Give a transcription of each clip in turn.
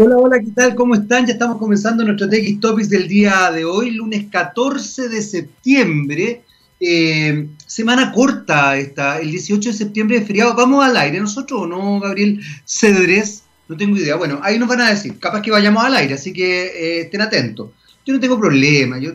Hola, hola, ¿qué tal? ¿Cómo están? Ya estamos comenzando nuestro TX Topics del día de hoy, lunes 14 de septiembre. Eh, semana corta esta, el 18 de septiembre de feriado. ¿Vamos al aire nosotros o no, Gabriel Cedrés? No tengo idea. Bueno, ahí nos van a decir, capaz que vayamos al aire, así que eh, estén atentos. Yo no tengo problema. Yo,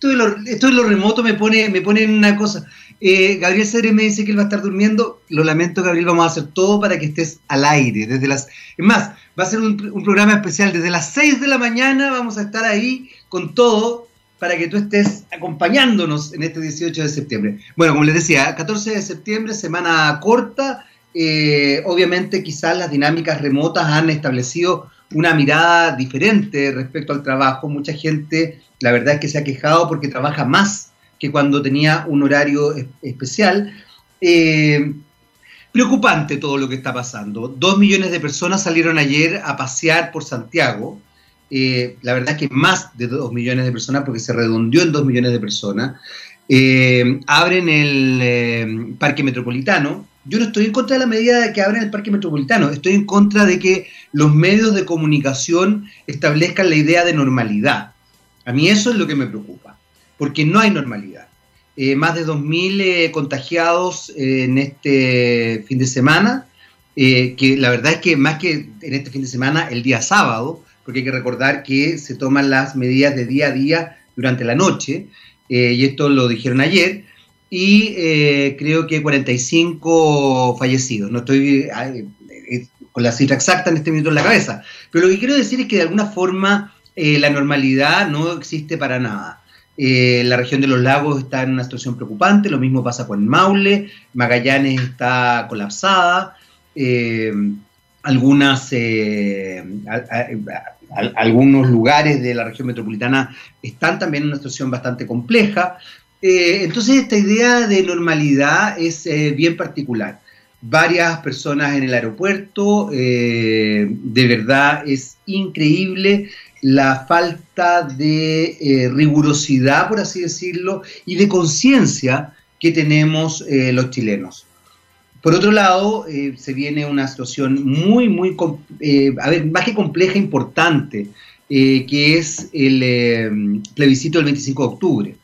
esto, de lo, remoto me pone, me pone en una cosa. Eh, Gabriel Cedrés me dice que él va a estar durmiendo. Lo lamento, Gabriel, vamos a hacer todo para que estés al aire. Desde las, es más, va a ser un, programa especial. Desde las 6 de la mañana vamos a estar ahí con todo para que tú estés acompañándonos en este 18 de septiembre. Bueno, como les decía, 14 de septiembre, semana corta. Eh, obviamente quizás las dinámicas remotas han establecido una mirada diferente respecto al trabajo. Mucha gente, la verdad es que se ha quejado porque trabaja más que cuando tenía un horario especial. Eh, preocupante todo lo que está pasando. Dos millones de personas salieron ayer a pasear por Santiago. Eh, la verdad es que más de dos millones de personas, porque se redondeó en dos millones de personas. Eh, abren el Parque Metropolitano. Yo no estoy en contra de la medida de que abren el Parque Metropolitano, estoy en contra de que los medios de comunicación establezcan la idea de normalidad. A mí eso es lo que me preocupa, porque no hay normalidad. Eh, más de 2.000 eh, contagiados eh, en este fin de semana, que la verdad es que más que en este fin de semana, el día sábado, porque hay que recordar que se toman las medidas de día a día durante la noche, y esto lo dijeron ayer, y creo que 45 fallecidos. No estoy con la cifra exacta en este minuto en la cabeza, pero lo que quiero decir es que de alguna forma la normalidad no existe para nada. Eh, la región de los lagos está en una situación preocupante, lo mismo pasa con Maule, Magallanes está colapsada, eh, algunas, eh, algunos lugares de la región metropolitana están también en una situación bastante compleja. entonces esta idea de normalidad es bien particular. Varias personas en el aeropuerto, de verdad es increíble la falta de eh, rigurosidad, por así decirlo, y de conciencia que tenemos eh, los chilenos. Por otro lado, eh, se viene una situación muy, muy, a ver, más que compleja, importante, que es el plebiscito del 25 de octubre.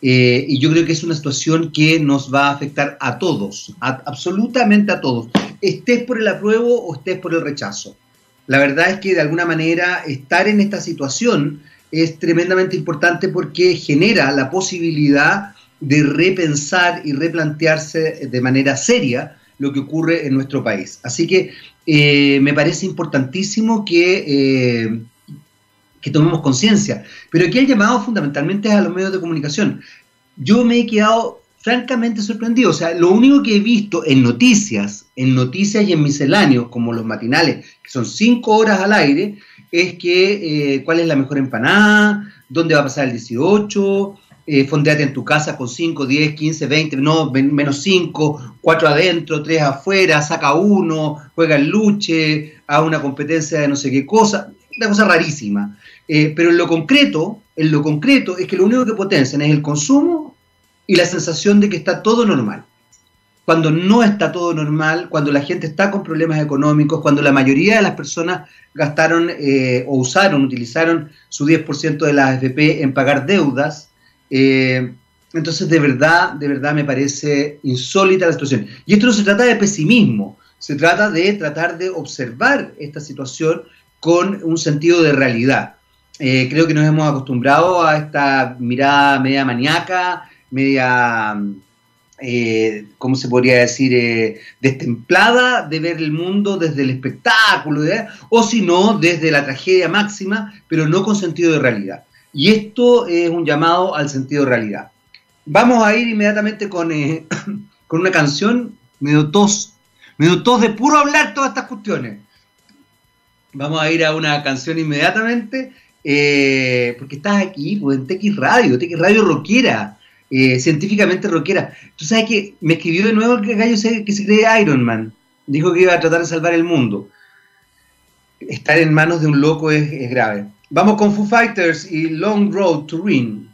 y yo creo que es una situación que nos va a afectar a todos, absolutamente a todos, estés por el apruebo o estés por el rechazo la verdad es que de alguna manera estar en esta situación es tremendamente importante porque genera la posibilidad de repensar y replantearse de manera seria lo que ocurre en nuestro país. Así que eh, me parece importantísimo que, eh, que tomemos conciencia. Pero aquí el llamado fundamentalmente es a los medios de comunicación. Yo me he quedado francamente sorprendido. O sea, lo único que he visto en noticias, en noticias y en misceláneos, como los matinales, que son cinco horas al aire, es que eh, cuál es la mejor empanada, dónde va a pasar el 18, eh, fondeate en tu casa con 5, 10, 15, 20, no, menos 5, 4 adentro, 3 afuera, saca uno, juega el luche, a una competencia de no sé qué cosa, una cosa rarísima. Eh, pero en lo concreto, en lo concreto es que lo único que potencian es el consumo y la sensación de que está todo normal. Cuando no está todo normal, cuando la gente está con problemas económicos, cuando la mayoría de las personas gastaron eh, o usaron, utilizaron su 10% de la AFP en pagar deudas, eh, entonces de verdad, de verdad me parece insólita la situación. Y esto no se trata de pesimismo, se trata de tratar de observar esta situación con un sentido de realidad. Eh, creo que nos hemos acostumbrado a esta mirada media maníaca, media, eh, ¿cómo se podría decir?, eh, destemplada de ver el mundo desde el espectáculo, o si no, desde la tragedia máxima, pero no con sentido de realidad. Y esto es un llamado al sentido de realidad. Vamos a ir inmediatamente con, eh, con una canción, medio tos, medio tos de puro hablar todas estas cuestiones. Vamos a ir a una canción inmediatamente, porque estás aquí, pues, en TX Radio, TX Radio Rockera. Eh, científicamente rockera. Tú sabes que me escribió de nuevo el gallo que se cree Iron Man. Dijo que iba a tratar de salvar el mundo. Estar en manos de un loco es, grave. Vamos con Foo Fighters y Long Road to Ring.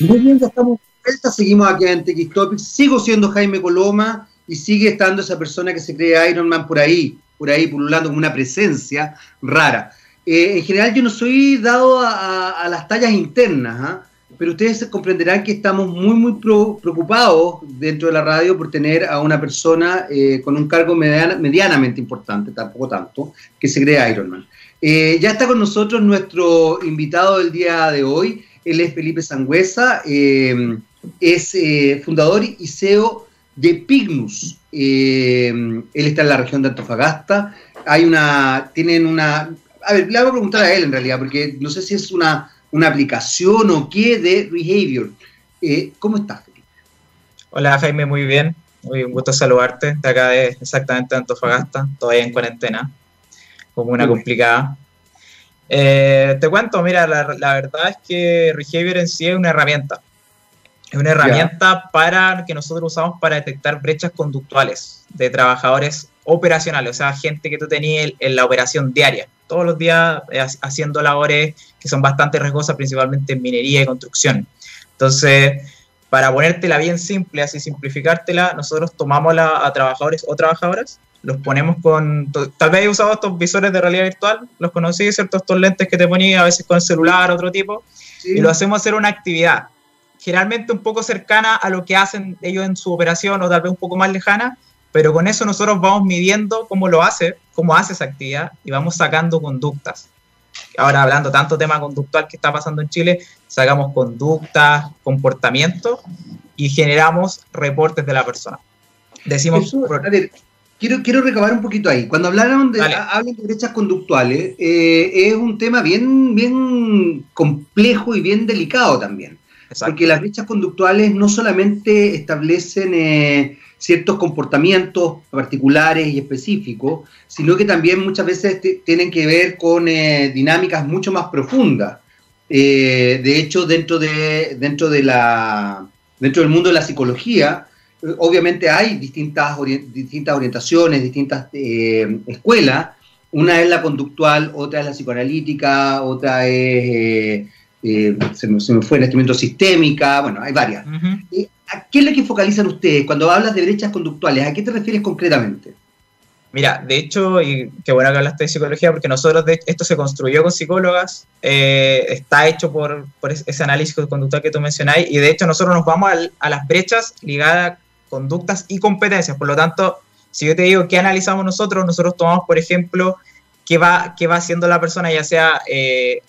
Muy bien, ya estamos vuelta, seguimos aquí en TX Topics. Sigo siendo Jaime Coloma y sigue estando esa persona que se cree Iron Man por ahí. por ahí pululando como una presencia rara. Eh, en general yo no soy dado a, las tallas internas, ¿ah? Pero ustedes comprenderán que estamos muy, muy preocupados dentro de la radio por tener a una persona eh, con un cargo medianamente importante, tampoco tanto, que se cree Ironman. Eh, ya está con nosotros nuestro invitado del día de hoy, él es Felipe Sangüesa, eh, es fundador y CEO de Pignus. él está en la región de Antofagasta. Hay una, tienen una, a ver, le voy a preguntar a él en realidad, porque no sé si es una una aplicación o qué de Behavior. Eh, ¿Cómo estás, Felipe? Hola, Jaime, muy bien. Muy un gusto saludarte. De acá de exactamente Antofagasta, todavía en cuarentena, como una complicada. Eh, te cuento, mira, la, verdad es que Behavior en sí es una herramienta. Es una herramienta para que nosotros usamos para detectar brechas conductuales de trabajadores operacionales, o sea, gente que tú tenías en la operación diaria todos los días eh, haciendo labores que son bastante riesgosas, principalmente en minería y construcción. Entonces, para ponértela bien simple, así simplificártela, nosotros tomamos a trabajadores o trabajadoras, los ponemos con, tal vez he usado estos visores de realidad virtual, los conocí, ¿cierto? Estos lentes que te ponía a veces con el celular, otro tipo, y lo hacemos hacer una actividad, generalmente un poco cercana a lo que hacen ellos en su operación o tal vez un poco más lejana, pero con eso nosotros vamos midiendo cómo lo hace, cómo hace esa actividad y vamos sacando conductas. Ahora hablando tanto tema conductual que está pasando en Chile, sacamos conductas, comportamientos y generamos reportes de la persona. Decimos... a ver, quiero, quiero recabar un poquito ahí. Cuando hablaron de, hablan de brechas conductuales, eh, es un tema bien, bien complejo y bien delicado también. Porque las brechas conductuales no solamente establecen... Eh, ciertos comportamientos particulares y específicos, sino que también muchas veces tienen que ver con eh, dinámicas mucho más profundas. Eh, de hecho, dentro, de, dentro, de la, dentro del mundo de la psicología, eh, obviamente hay distintas, distintas orientaciones, distintas escuelas. Una es la conductual, otra es la psicoanalítica, otra es, se, me, fue el instrumento sistémica, bueno, hay varias. ¿A qué es lo que focalizan ustedes cuando hablas de brechas conductuales? ¿A qué te refieres concretamente? Mira, de hecho, y qué bueno que hablaste de psicología, porque nosotros, de, esto se construyó con psicólogas, eh, está hecho por, ese análisis conductual que tú mencionáis, y de hecho nosotros nos vamos a, las brechas ligadas a conductas y competencias. Por lo tanto, si yo te digo qué analizamos nosotros, nosotros tomamos, por ejemplo, qué va, qué va haciendo la persona, ya sea, eh,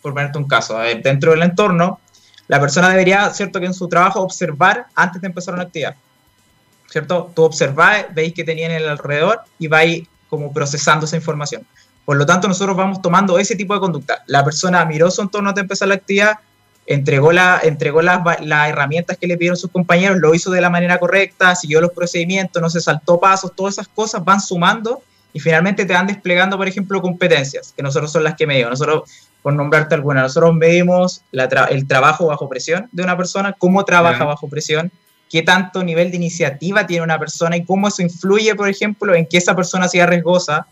por ponerte un caso, dentro del entorno, la persona debería, ¿cierto?, que en su trabajo observar antes de empezar una actividad, ¿cierto? Tú observáis, veis que tenía en el alrededor y vais como procesando esa información. Por lo tanto, nosotros vamos tomando ese tipo de conducta. La persona miró su entorno antes de empezar la actividad, entregó, la, entregó las, las herramientas que le pidieron sus compañeros, lo hizo de la manera correcta, siguió los procedimientos, no se saltó pasos, todas esas cosas van sumando y finalmente te van desplegando, por ejemplo, competencias, que nosotros son las que medimos. Nosotros por nombrarte alguna. Nosotros medimos el trabajo bajo presión de una persona, cómo trabaja bajo presión, qué tanto nivel de iniciativa tiene una persona y cómo eso influye, por ejemplo, en que esa persona sea riesgosa.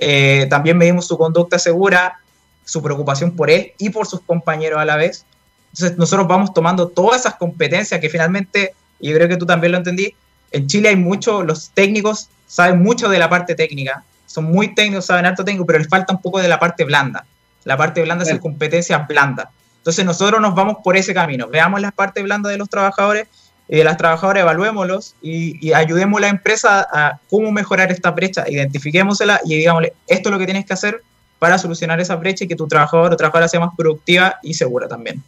Eh, también medimos su conducta segura, su preocupación por él y por sus compañeros a la vez. Entonces nosotros vamos tomando todas esas competencias que finalmente, y yo creo que tú también lo entendí, en Chile hay muchos, los técnicos saben mucho de la parte técnica, son muy técnicos, saben harto técnico, pero les falta un poco de la parte blanda. La parte blanda es competencia blanda. Entonces nosotros nos vamos por ese camino. Veamos la parte blanda de los trabajadores y de las trabajadoras, evaluémoslos y, ayudemos a la empresa a cómo mejorar esta brecha, identifiquémosla y digámosle, esto es lo que tienes que hacer para solucionar esa brecha y que tu trabajador o trabajadora sea más productiva y segura también.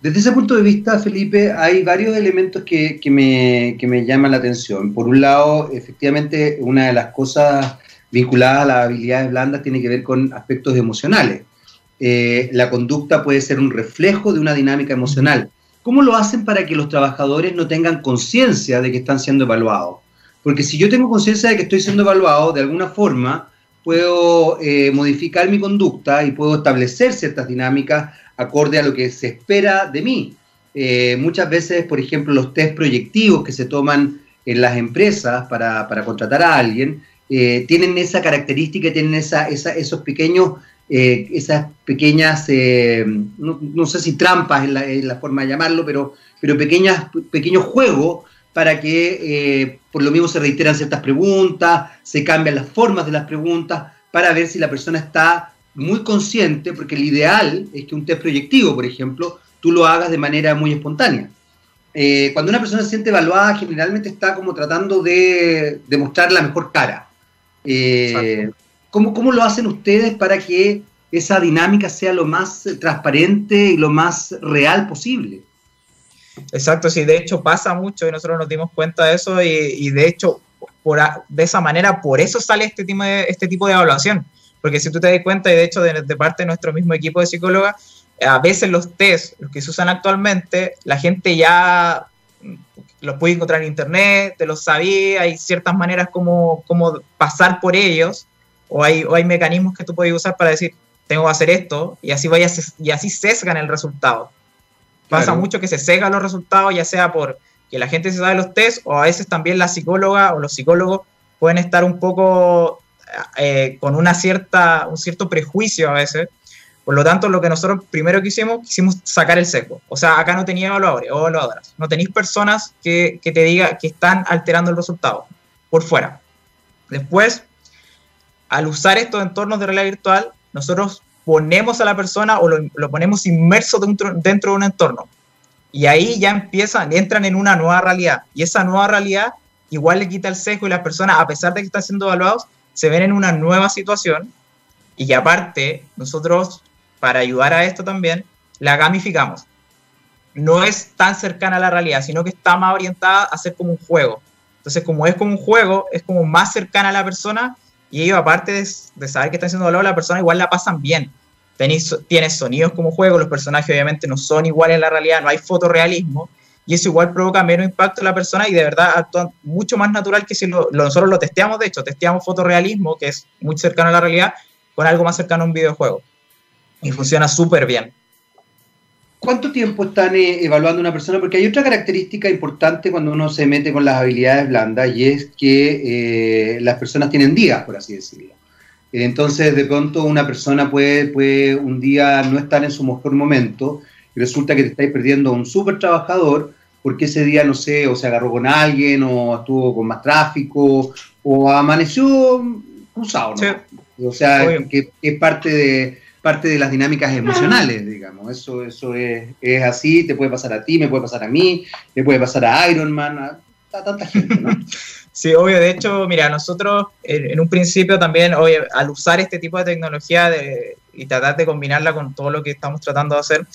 Desde ese punto de vista, Felipe, hay varios elementos que, que, me, que me llaman la atención. Por un lado, efectivamente, una de las cosas vinculadas a las habilidades blandas tiene que ver con aspectos emocionales. Eh, la conducta puede ser un reflejo de una dinámica emocional. ¿Cómo lo hacen para que los trabajadores no tengan conciencia de que están siendo evaluados? Porque si yo tengo conciencia de que estoy siendo evaluado, de alguna forma puedo eh, modificar mi conducta y puedo establecer ciertas dinámicas acorde a lo que se espera de mí. Eh, muchas veces, por ejemplo, los test proyectivos que se toman en las empresas para, contratar a alguien, tienen esa característica, tienen esa, esos pequeños eh, esas pequeñas, eh, no, sé si trampas es la, forma de llamarlo, pero, pero pequeñas, pequeños juegos para que eh, por lo mismo se reiteran ciertas preguntas, se cambian las formas de las preguntas para ver si la persona está muy consciente, porque el ideal es que un test proyectivo, por ejemplo, tú lo hagas de manera muy espontánea. Cuando una persona se siente evaluada, generalmente está como tratando de, mostrar la mejor cara. ¿Cómo, ¿Cómo lo hacen ustedes para que esa dinámica sea lo más transparente y lo más real posible? Exacto, sí, de hecho pasa mucho y nosotros nos dimos cuenta de eso y, de hecho por de esa manera, por eso sale este tipo, de, este tipo de evaluación. Porque si tú te das cuenta, y de hecho de, parte de nuestro mismo equipo de psicóloga, a veces los test, los que se usan actualmente, la gente ya los puede encontrar en internet, te los sabía, hay ciertas maneras como, como pasar por ellos, o hay, o hay mecanismos que tú puedes usar para decir, tengo que hacer esto, y así, vayas, y así sesgan el resultado. Pasa mucho que se cegan los resultados, ya sea por que la gente se sabe los test o a veces también la psicóloga o los psicólogos pueden estar un poco eh, con una cierta, un cierto prejuicio a veces. Por lo tanto, lo que nosotros primero que hicimos, quisimos sacar el seco. O sea, acá no tenía evaluadores o evaluadoras. No tenéis personas que, que te digan que están alterando el resultado por fuera. Después, al usar estos entornos de realidad virtual, nosotros ponemos a la persona o lo, ponemos inmerso dentro, dentro, de un entorno. Y ahí ya empiezan, entran en una nueva realidad. Y esa nueva realidad igual le quita el sesgo y las personas, a pesar de que están siendo evaluados, se ven en una nueva situación. Y aparte, nosotros, para ayudar a esto también, la gamificamos. No es tan cercana a la realidad, sino que está más orientada a ser como un juego. Entonces, como es como un juego, es como más cercana a la persona y ellos, aparte de, saber que están haciendo valor, la persona igual la pasan bien. tienes sonidos como juego, los personajes obviamente no son iguales en la realidad, no hay fotorrealismo, y eso igual provoca menos impacto en la persona y de verdad actúan mucho más natural que si nosotros lo testeamos, de hecho, testeamos fotorrealismo, que es muy cercano a la realidad, con algo más cercano a un videojuego. Y funciona súper bien. ¿Cuánto tiempo están eh, evaluando una persona? Porque hay otra característica importante cuando uno se mete con las habilidades blandas y es que eh, las personas tienen días, por así decirlo. Entonces, de pronto una persona puede, puede un día no estar en su mejor momento y resulta que te estáis perdiendo a un súper trabajador porque ese día, no sé, o se agarró con alguien o estuvo con más tráfico o amaneció cruzado. ¿no? O sea, que es parte de parte de las dinámicas emocionales, digamos. Eso, eso es, es, así, te puede pasar a ti, me puede pasar a mí, me puede pasar a Iron Man, a, tanta gente, ¿no? Sí, obvio. De hecho, mira, nosotros en, un principio también, oye, al usar este tipo de tecnología de, y tratar de combinarla con todo lo que estamos tratando de hacer,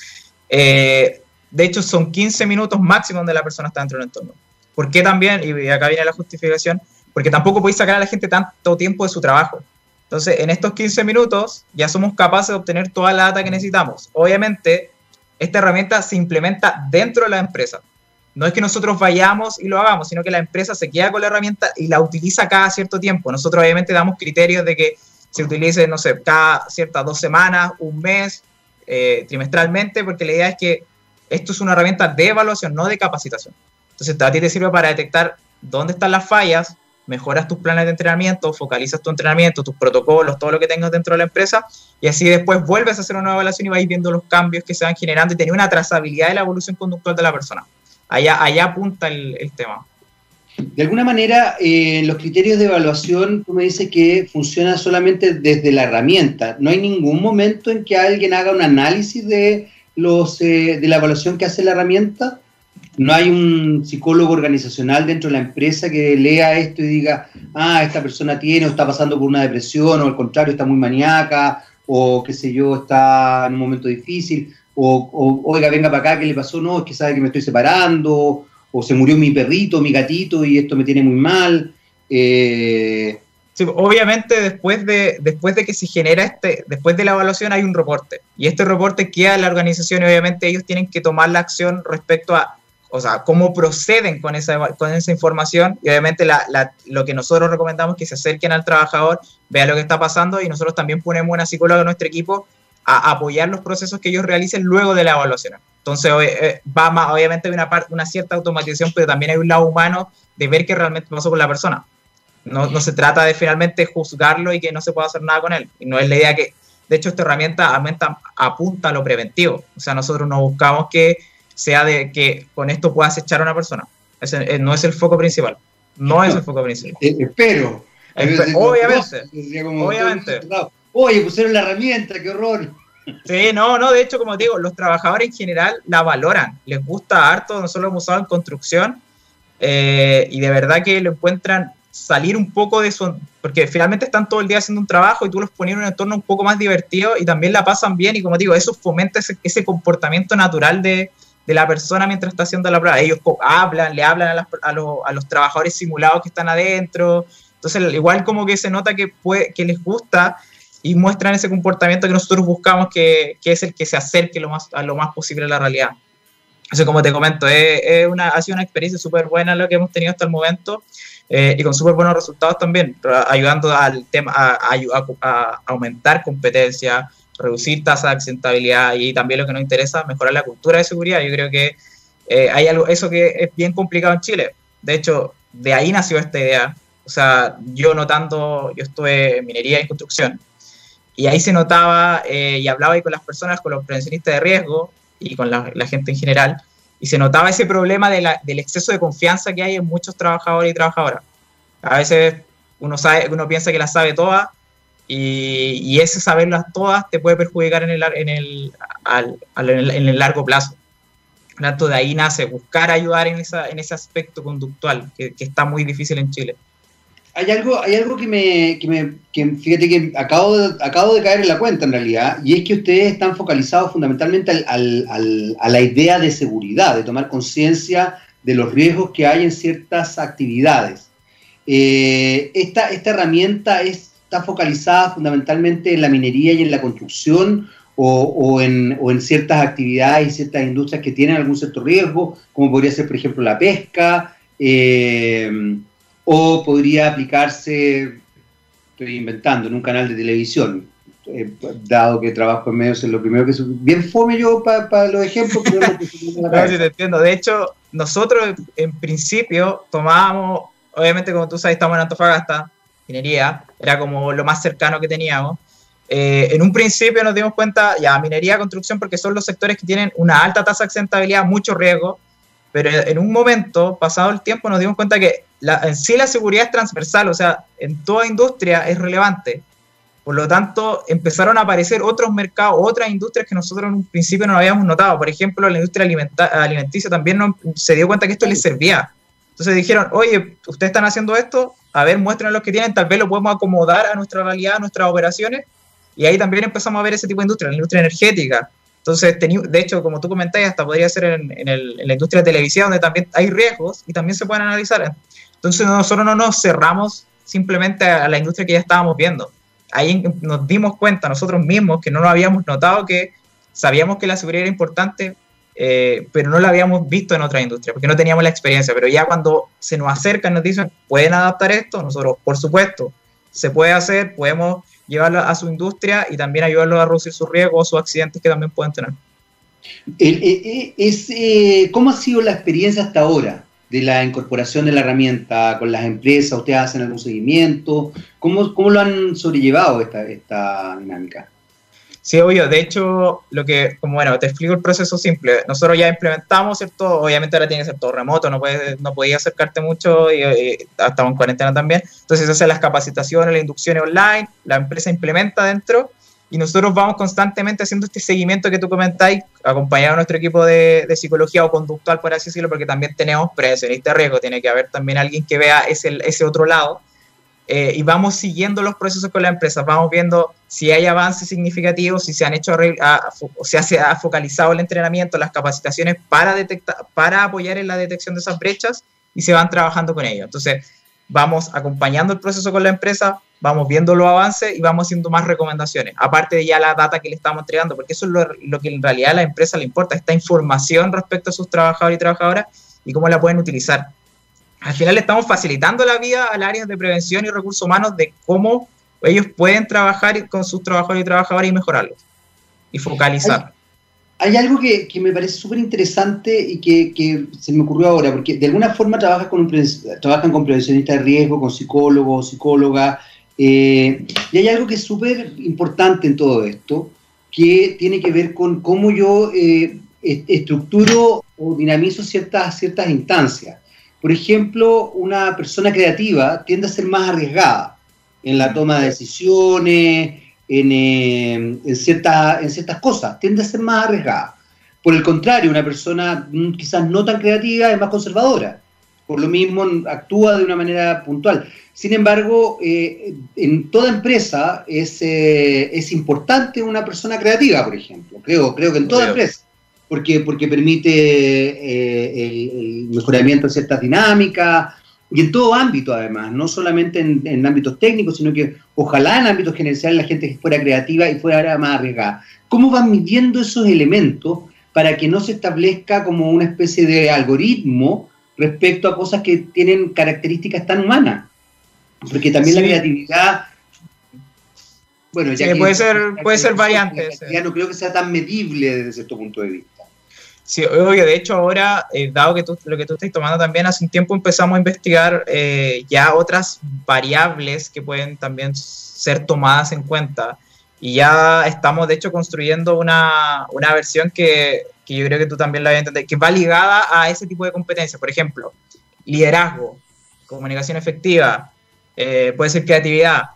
eh, de hecho son 15 minutos máximo donde la persona está dentro del entorno. ¿Por qué también? Y acá viene la justificación, porque tampoco podéis sacar a la gente tanto tiempo de su trabajo. Entonces, en estos 15 minutos ya somos capaces de obtener toda la data que necesitamos. Obviamente, esta herramienta se implementa dentro de la empresa. No es que nosotros vayamos y lo hagamos, sino que la empresa se queda con la herramienta y la utiliza cada cierto tiempo. Nosotros obviamente damos criterios de que se utilice, no sé, cada ciertas dos semanas, un mes, eh, trimestralmente, porque la idea es que esto es una herramienta de evaluación, no de capacitación. Entonces, a ti te sirve para detectar dónde están las fallas, mejoras tus planes de entrenamiento, focalizas tu entrenamiento, tus protocolos, todo lo que tengas dentro de la empresa, y así después vuelves a hacer una nueva evaluación y vais viendo los cambios que se van generando y tener una trazabilidad de la evolución conductual de la persona. Allá, allá apunta el, tema. De alguna manera, eh, los criterios de evaluación, tú me dices que funciona solamente desde la herramienta. No hay ningún momento en que alguien haga un análisis de, los, eh, de la evaluación que hace la herramienta no hay un psicólogo organizacional dentro de la empresa que lea esto y diga, ah, esta persona tiene o está pasando por una depresión, o al contrario, está muy maníaca, o qué sé yo, está en un momento difícil, o, oiga, venga para acá, ¿qué le pasó? No, es que sabe que me estoy separando, o se murió mi perrito, mi gatito, y esto me tiene muy mal. Eh, sí, obviamente después de, después de que se genera este, después de la evaluación hay un reporte, y este reporte queda en la organización y obviamente ellos tienen que tomar la acción respecto a o sea, cómo proceden con esa, con esa información y obviamente lo que nosotros recomendamos es que se acerquen al trabajador, vean lo que está pasando y nosotros también ponemos una psicóloga en nuestro equipo a apoyar los procesos que ellos realicen luego de la evaluación. Entonces, eh, va más, obviamente hay una, una cierta automatización, pero también hay un lado humano de ver qué realmente pasó con la persona. No, no, se trata de finalmente juzgarlo y que no se pueda hacer nada con él. Y no es la idea que, de hecho, esta herramienta apunta a lo preventivo. O sea, nosotros no buscamos que sea de que con esto puedas echar a una persona. Ese, no es el foco principal. No es el foco principal. espero. obviamente. obviamente. Oye, pusieron la herramienta, qué horror. Sí, no, no, de hecho, como digo, los trabajadores en general la valoran, les gusta harto, nosotros lo hemos usado en construcción eh, y de verdad que lo encuentran salir un poco de eso, porque finalmente están todo el día haciendo un trabajo y tú los pones en un entorno un poco más divertido y también la pasan bien y como digo, eso fomenta ese, comportamiento natural de, de, la persona mientras está haciendo la prueba. Ellos hablan, le hablan a, a, a, los trabajadores simulados que están adentro, entonces igual como que se nota que, puede, que les gusta y muestran ese comportamiento que nosotros buscamos que, que es el que se acerque lo más, a lo más posible a la realidad. Así como te comento, es, una, ha sido una experiencia súper buena lo que hemos tenido hasta el momento eh, y con súper buenos resultados también, ayudando al tema a, a, aumentar competencia, reducir tasa de accidentabilidad y también lo que nos interesa, mejorar la cultura de seguridad. Yo creo que eh, hay algo, eso que es bien complicado en Chile. De hecho, de ahí nació esta idea. O sea, yo notando, yo estuve en minería y construcción, y ahí se notaba eh, y hablaba ahí con las personas, con los prevencionistas de riesgo y con la, la gente en general, y se notaba ese problema de la, del exceso de confianza que hay en muchos trabajadores y trabajadoras. A veces uno, sabe, uno piensa que las sabe todas y, y, ese saberlas todas te puede perjudicar en el, en el, al, en el largo plazo. Tanto de ahí nace buscar ayudar en, esa, en ese aspecto conductual que, que está muy difícil en Chile hay algo, hay algo que me, que me que fíjate que acabo de, acabo de caer en la cuenta en realidad, y es que ustedes están focalizados fundamentalmente al, al, a la idea de seguridad, de tomar conciencia de los riesgos que hay en ciertas actividades. Eh, esta, esta herramienta está focalizada fundamentalmente en la minería y en la construcción, o, o, en, o, en, ciertas actividades y ciertas industrias que tienen algún cierto riesgo, como podría ser, por ejemplo, la pesca. Eh, o podría aplicarse, estoy inventando, en un canal de televisión, eh, dado que trabajo en medios es lo primero que... Bien fome yo para los ejemplos, pero no, te entiendo. De hecho, nosotros en principio tomábamos, obviamente como tú sabes, estamos en Antofagasta, minería, era como lo más cercano que teníamos. Eh, en un principio nos dimos cuenta, ya, minería, construcción, porque son los sectores que tienen una alta tasa de accidentabilidad, mucho riesgo, pero en un momento, pasado el tiempo, nos dimos cuenta que en sí la seguridad es transversal, o sea, en toda industria es relevante. Por lo tanto, empezaron a aparecer otros mercados, otras industrias que nosotros en un principio no habíamos notado. Por ejemplo, la industria alimenticia también no, se dio cuenta que esto les servía. Entonces dijeron, oye, ustedes están haciendo esto, a ver, muestren lo que tienen, tal vez lo podemos acomodar a nuestra realidad, a nuestras operaciones. Y ahí también empezamos a ver ese tipo de industria, la industria energética. Entonces, de hecho, como tú comentabas, hasta podría ser en, en la industria de televisión, donde también hay riesgos y también se pueden analizar. Entonces nosotros no nos cerramos simplemente a la industria que ya estábamos viendo. Ahí nos dimos cuenta nosotros mismos que no lo habíamos notado, que sabíamos que la seguridad era importante, eh, pero no la habíamos visto en otra industria, porque no teníamos la experiencia. Pero ya cuando se nos acercan, nos dicen, ¿pueden adaptar esto? Nosotros, por supuesto, se puede hacer, podemos llevarlo a su industria y también ayudarlo a reducir sus riesgos o accidentes que también pueden tener. Eh, ¿Cómo ha sido la experiencia hasta ahora? de la incorporación de la herramienta con las empresas? ¿Ustedes hacen algún seguimiento? ¿Cómo, cómo lo han sobrellevado esta, esta dinámica? Sí, obvio. De hecho, lo que, como bueno, te explico el proceso simple. Nosotros ya implementamos, ¿cierto? Obviamente ahora tiene que ser todo remoto, no puedes, no podías acercarte mucho y, estamos en cuarentena también. Entonces se hacen las capacitaciones, las inducciones online, la empresa implementa dentro y nosotros vamos constantemente haciendo este seguimiento que tú comentáis, acompañado a nuestro equipo de, psicología o conductual, por así decirlo, porque también tenemos prevencionista de riesgo, tiene que haber también alguien que vea ese, ese otro lado. Eh, y vamos siguiendo los procesos con la empresa, vamos viendo si hay avances significativos, si se han hecho, o sea, se ha focalizado el entrenamiento, las capacitaciones para, detectar, para apoyar en la detección de esas brechas y se van trabajando con ello. Entonces, vamos acompañando el proceso con la empresa, vamos viendo los avances y vamos haciendo más recomendaciones, aparte de ya la data que le estamos entregando, porque eso es lo, que en realidad a la empresa le importa, esta información respecto a sus trabajadores y trabajadoras y cómo la pueden utilizar. Al final le estamos facilitando la vida al área de prevención y recursos humanos de cómo ellos pueden trabajar con sus trabajadores y trabajadoras y mejorarlos y focalizar. Hay, algo que, me parece súper interesante y que, se me ocurrió ahora, porque de alguna forma trabajas con trabajan con prevencionistas de riesgo, con psicólogos, psicólogas, eh, y hay algo que es súper importante en todo esto, que tiene que ver con cómo yo eh, estructuro o dinamizo ciertas, ciertas instancias. Por ejemplo, una persona creativa tiende a ser más arriesgada en la toma de decisiones, en, eh, en, ciertas, en ciertas cosas, tiende a ser más arriesgada. Por el contrario, una persona mm, quizás no tan creativa es más conservadora. Por lo mismo, actúa de una manera puntual. Sin embargo, eh, en toda empresa es, eh, es, importante una persona creativa, por ejemplo. Creo, creo que en toda empresa. Porque, porque permite eh, el, mejoramiento de ciertas dinámicas y en todo ámbito, además, no solamente en, en, ámbitos técnicos, sino que ojalá en ámbitos generales la gente fuera creativa y fuera más arriesgada. ¿Cómo van midiendo esos elementos para que no se establezca como una especie de algoritmo respecto a cosas que tienen características tan humanas? Porque también la creatividad. Bueno, ya puede ser, puede ser variante. Ya no creo que sea tan medible desde cierto punto de vista. Sí, obvio, de hecho ahora, eh, dado que lo que tú estás tomando también, hace un tiempo empezamos a investigar eh, ya otras variables que pueden también ser tomadas en cuenta y ya estamos de hecho construyendo una, una versión que, que, yo creo que tú también la vas a entender, que va ligada a ese tipo de competencias, por ejemplo, liderazgo, comunicación efectiva, eh, puede ser creatividad.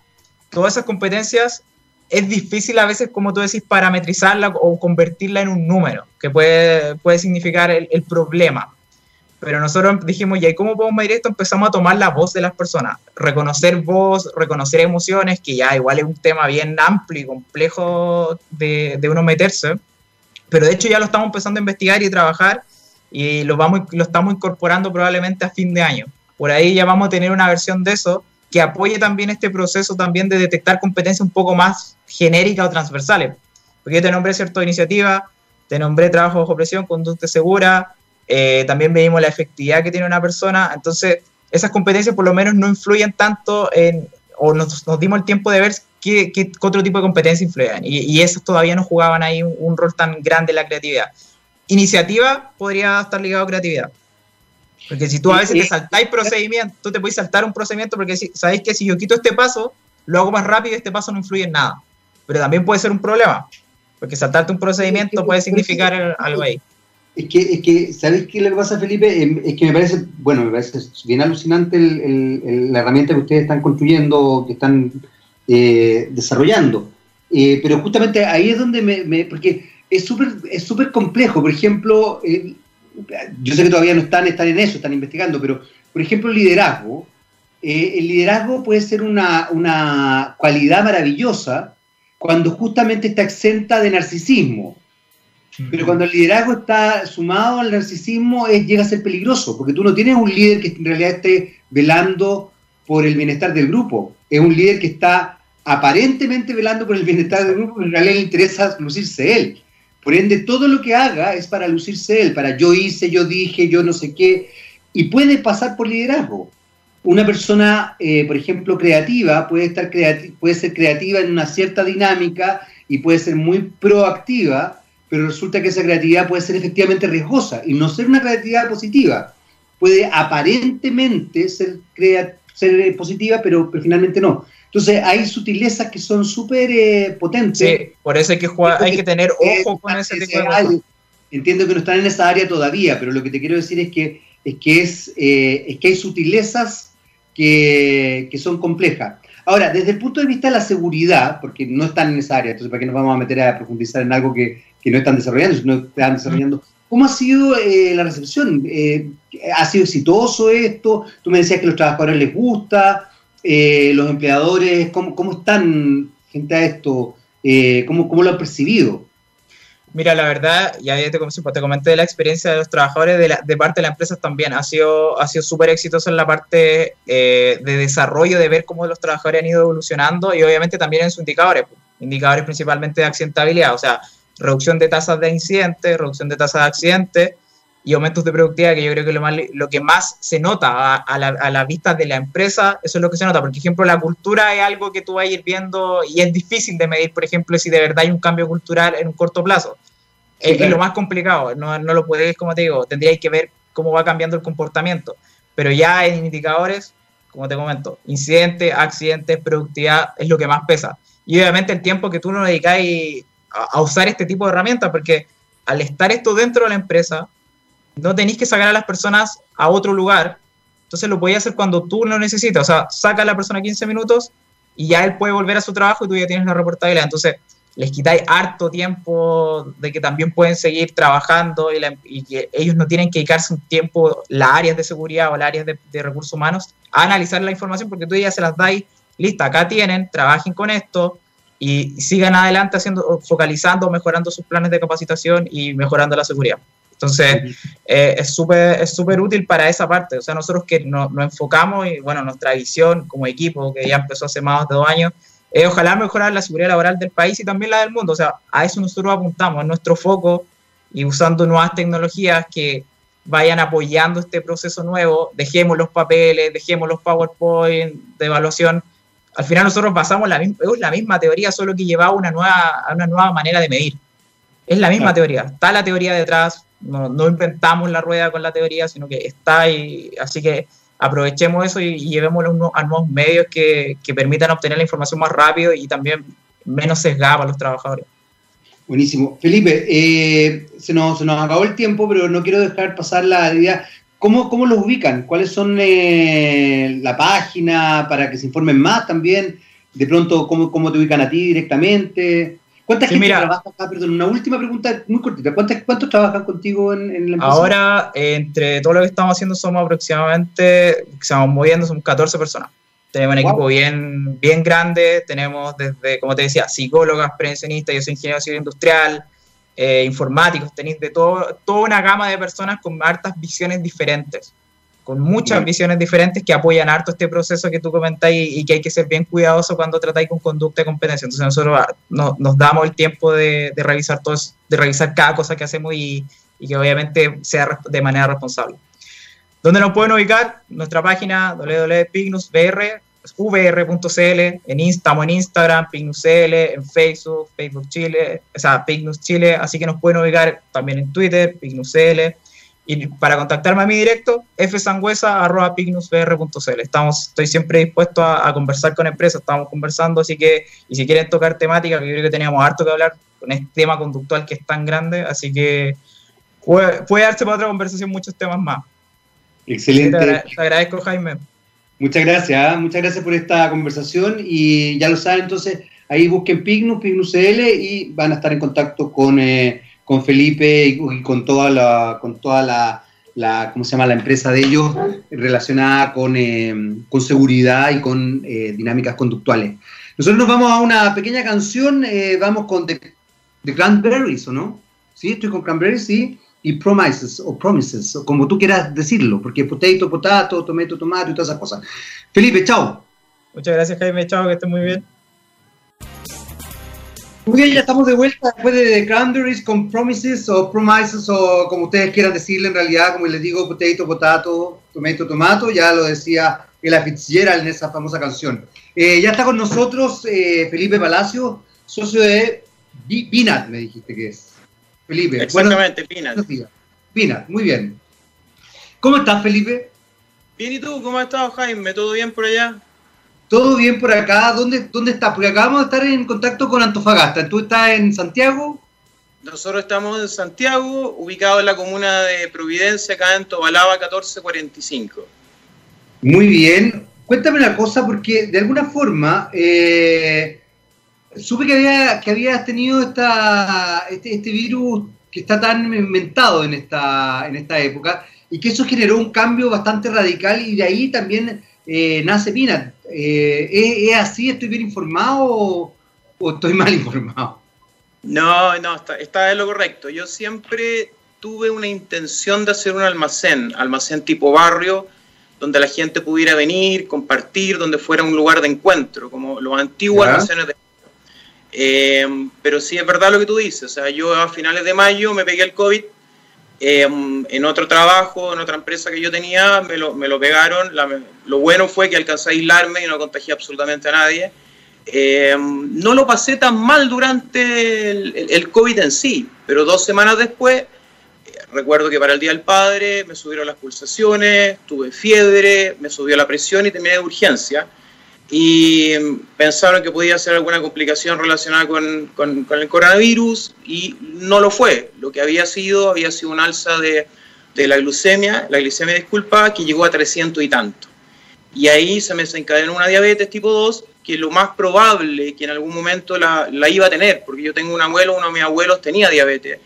Todas esas competencias es difícil a veces, como tú decís, parametrizarla o convertirla en un número, que puede, puede significar el, el problema. Pero nosotros dijimos, ¿y cómo podemos medir esto? Empezamos a tomar la voz de las personas, reconocer voz, reconocer emociones, que ya igual es un tema bien amplio y complejo de, de uno meterse, pero de hecho ya lo estamos empezando a investigar y trabajar y lo, vamos, lo estamos incorporando probablemente a fin de año. Por ahí ya vamos a tener una versión de eso que apoye también este proceso también de detectar competencias un poco más genéricas o transversales. Porque yo te nombré cierta iniciativa, te nombré trabajo bajo presión, conducta segura, eh, también medimos la efectividad que tiene una persona, entonces esas competencias por lo menos no influyen tanto en, o nos, nos dimos el tiempo de ver qué, qué, otro tipo de competencias influyen, y, y esas todavía no jugaban ahí un, un rol tan grande en la creatividad. Iniciativa podría estar ligado a creatividad. Porque si tú a veces te saltáis procedimiento, tú te puedes saltar un procedimiento porque si, sabéis que si yo quito este paso, lo hago más rápido y este paso no influye en nada. Pero también puede ser un problema, porque saltarte un procedimiento puede significar algo ahí. Es que, es que ¿sabéis qué le pasa, Felipe? Em, es que me parece, bueno, me parece bien alucinante el, el, la herramienta que ustedes están construyendo, que están eh, desarrollando. Eh, pero justamente ahí es donde me, me porque es súper es complejo. Por ejemplo, eh, yo sé que todavía no están, están en eso, están investigando, pero por ejemplo el liderazgo, eh, el liderazgo puede ser una, una, cualidad maravillosa cuando justamente está exenta de narcisismo. Pero cuando el liderazgo está sumado al narcisismo, es, llega a ser peligroso, porque tú no tienes un líder que en realidad esté velando por el bienestar del grupo. Es un líder que está aparentemente velando por el bienestar del grupo, pero en realidad le interesa lucirse él. Por ende, todo lo que haga es para lucirse él, para yo hice, yo dije, yo no sé qué, y puede pasar por liderazgo. Una persona, eh, por ejemplo, creativa, puede, estar creati puede ser creativa en una cierta dinámica y puede ser muy proactiva, pero resulta que esa creatividad puede ser efectivamente riesgosa y no ser una creatividad positiva. Puede aparentemente ser, ser positiva, pero, pero finalmente no. Entonces hay sutilezas que son súper eh, potentes. Sí, por eso hay que, jugar, hay que tener ojo con ese tipo de cosas. Entiendo que no están en esa área todavía, pero lo que te quiero decir es que es que, es, eh, es que hay sutilezas que, que, son complejas. Ahora, desde el punto de vista de la seguridad, porque no están en esa área, entonces ¿para qué nos vamos a meter a profundizar en algo que, que no están desarrollando, sino que están desarrollando? ¿Cómo ha sido eh, la recepción? Eh, ¿Ha sido exitoso esto? Tú me decías que a los trabajadores les gusta, eh, los empleadores, ¿cómo, ¿cómo, están gente a esto? ¿cómo, ¿Cómo lo han percibido? Mira, la verdad, ya te, te comenté de la experiencia de los trabajadores de, la, de parte de la empresa también. Ha sido, ha sido súper exitoso en la parte eh, de desarrollo, de ver cómo los trabajadores han ido evolucionando y obviamente también en sus indicadores, indicadores principalmente de accidentabilidad, o sea, reducción de tasas de incidentes, reducción de tasas de accidentes, y aumentos de productividad, que yo creo que lo, más, lo que más se nota a, la, vista de la empresa, eso es lo que se nota, porque, por ejemplo, la cultura es algo que tú vas a ir viendo y es difícil de medir, por ejemplo, si de verdad hay un cambio cultural en un corto plazo. Sí, es, claro. lo más complicado, no, no lo puedes, como te digo, tendríais que ver cómo va cambiando el comportamiento, pero ya en indicadores, como te comento, incidentes, accidentes, productividad, es lo que más pesa. Y obviamente el tiempo que tú no dedicáis a, a usar este tipo de herramientas, porque al estar esto dentro de la empresa, no tenéis que sacar a las personas a otro lugar Entonces lo podías hacer cuando tú lo necesitas. O sea, saca a la persona 15 minutos y ya él puede volver a su trabajo y tú ya tienes la reportabilidad. Entonces les quitáis harto tiempo de que también pueden seguir trabajando y, que ellos no tienen que dedicarse un tiempo, las áreas de seguridad o las áreas de, recursos humanos, a analizar la información porque tú ya se las dais, lista, acá tienen, trabajen con esto y sigan adelante haciendo, focalizando, mejorando sus planes de capacitación y mejorando la seguridad. Entonces, eh, es súper es súper útil para esa parte. O sea, nosotros que nos, enfocamos y, bueno, nuestra visión como equipo, que ya empezó hace más de dos años, es ojalá mejorar la seguridad laboral del país y también la del mundo. O sea, a eso nosotros apuntamos, en nuestro foco y usando nuevas tecnologías que vayan apoyando este proceso nuevo. Dejemos los papeles, dejemos los PowerPoint de evaluación. Al final nosotros basamos la misma, la misma teoría, solo que lleva una nueva, una nueva manera de medir. Es la misma teoría. Está la teoría detrás, no, inventamos la rueda con la teoría, sino que está ahí. Así que aprovechemos eso y, llevémoslo a nuevos medios que, permitan obtener la información más rápido y también menos sesgada para los trabajadores. Buenísimo. Felipe, eh, se, nos, se, nos, acabó el tiempo, pero no quiero dejar pasar la idea. ¿Cómo, cómo los ubican? ¿Cuáles son eh, la página para que se informen más también? De pronto, ¿cómo, cómo te ubican a ti directamente? ¿Cuánta gente trabaja acá? Perdón, una última pregunta muy cortita. ¿Cuántos, trabajan contigo en, la empresa? Ahora, entre todo lo que estamos haciendo, somos aproximadamente, estamos moviendo, somos 14 personas. Tenemos un equipo bien, bien grande, tenemos desde, como te decía, psicólogas, prevencionistas, yo soy ingeniero civil industrial, eh, informáticos, tenéis de todo, toda una gama de personas con hartas visiones diferentes con muchas visiones diferentes que apoyan harto este proceso que tú comentáis y, que hay que ser bien cuidadoso cuando tratáis con conducta de competencia. Entonces nosotros ah, nos damos el tiempo de, revisar todo de revisar cada cosa que hacemos y, que obviamente sea de manera responsable. ¿Dónde nos pueden ubicar? Nuestra página www.pignusvr.cl, en estamos en Instagram, PignusCL, en Facebook, Facebook Chile, o sea, Pignus Chile, así que nos pueden ubicar también en Twitter, PignusCL, y para contactarme a mí directo, fsangüesa.pignusbr.cl. Estamos, estoy siempre dispuesto a, conversar con empresas, estamos conversando, así que, y si quieren tocar temática, que yo creo que teníamos harto que hablar con este tema conductual que es tan grande, así que puede, darse para otra conversación muchos temas más. Excelente. Te, agradezco, Jaime. Muchas gracias, ¿ah? muchas gracias por esta conversación y ya lo saben, entonces ahí busquen Pignus, Pignus CL y van a estar en contacto con... Eh, con Felipe y, con toda la, con toda la, ¿cómo se llama? La empresa de ellos relacionada con, eh, con seguridad y con eh, dinámicas conductuales. Nosotros nos vamos a una pequeña canción, eh, vamos con The, The Cranberries, ¿o no? Sí, estoy con Cranberries, sí, y Promises, o Promises, o como tú quieras decirlo, porque potato, potato, tomato, tomato y todas esas cosas. Felipe, chao. Muchas gracias, Jaime, chao, que estés muy bien. Muy bien, ya estamos de vuelta después de The Cranberries con Promises o Promises o como ustedes quieran decirle en realidad, como les digo, potato, potato, tomato, tomato, ya lo decía Ella Fitzgerald en esa famosa canción. Eh, ya está con nosotros eh, Felipe Palacio, socio de Pinat, me dijiste que es. Felipe. Exactamente, Pinat. Pinat, muy bien. ¿Cómo estás, Felipe? Bien, ¿y tú? ¿Cómo has estado, Jaime? ¿Todo bien por allá? ¿Todo bien por acá? ¿Dónde, ¿Dónde estás? Porque acabamos de estar en contacto con Antofagasta. ¿Tú estás en Santiago? Nosotros estamos en Santiago, ubicado en la comuna de Providencia, acá en Tobalaba 1445. Muy bien. Cuéntame una cosa, porque de alguna forma eh, supe que, había, que habías tenido esta, este, este, virus que está tan inventado en esta, en esta época y que eso generó un cambio bastante radical y de ahí también eh, nace Pina. Eh, ¿es, así? ¿Estoy bien informado o, estoy mal informado? No, no, está, está en lo correcto. Yo siempre tuve una intención de hacer un almacén, almacén tipo barrio, donde la gente pudiera venir, compartir, donde fuera un lugar de encuentro, como los antiguos almacenes de... Eh, pero sí es verdad lo que tú dices, o sea, yo a finales de mayo me pegué el COVID Em, en otro trabajo, en otra empresa que yo tenía, me lo, pegaron. lo bueno fue que alcancé a aislarme y no contagié absolutamente a nadie. Em, no lo pasé tan mal durante el, COVID en sí, pero dos semanas después, recuerdo que para el Día del Padre me subieron las pulsaciones, tuve fiebre, me subió la presión y terminé de urgencia y pensaron que podía ser alguna complicación relacionada con, con, el coronavirus y no lo fue. Lo que había sido había sido un alza de de la glucemia, la glicemia disculpa, que llegó a 300 y tanto. Y ahí se me desencadenó una diabetes tipo 2, que lo más probable que en algún momento la, la iba a tener, porque yo tengo un abuelo, uno de mis abuelos tenía diabetes,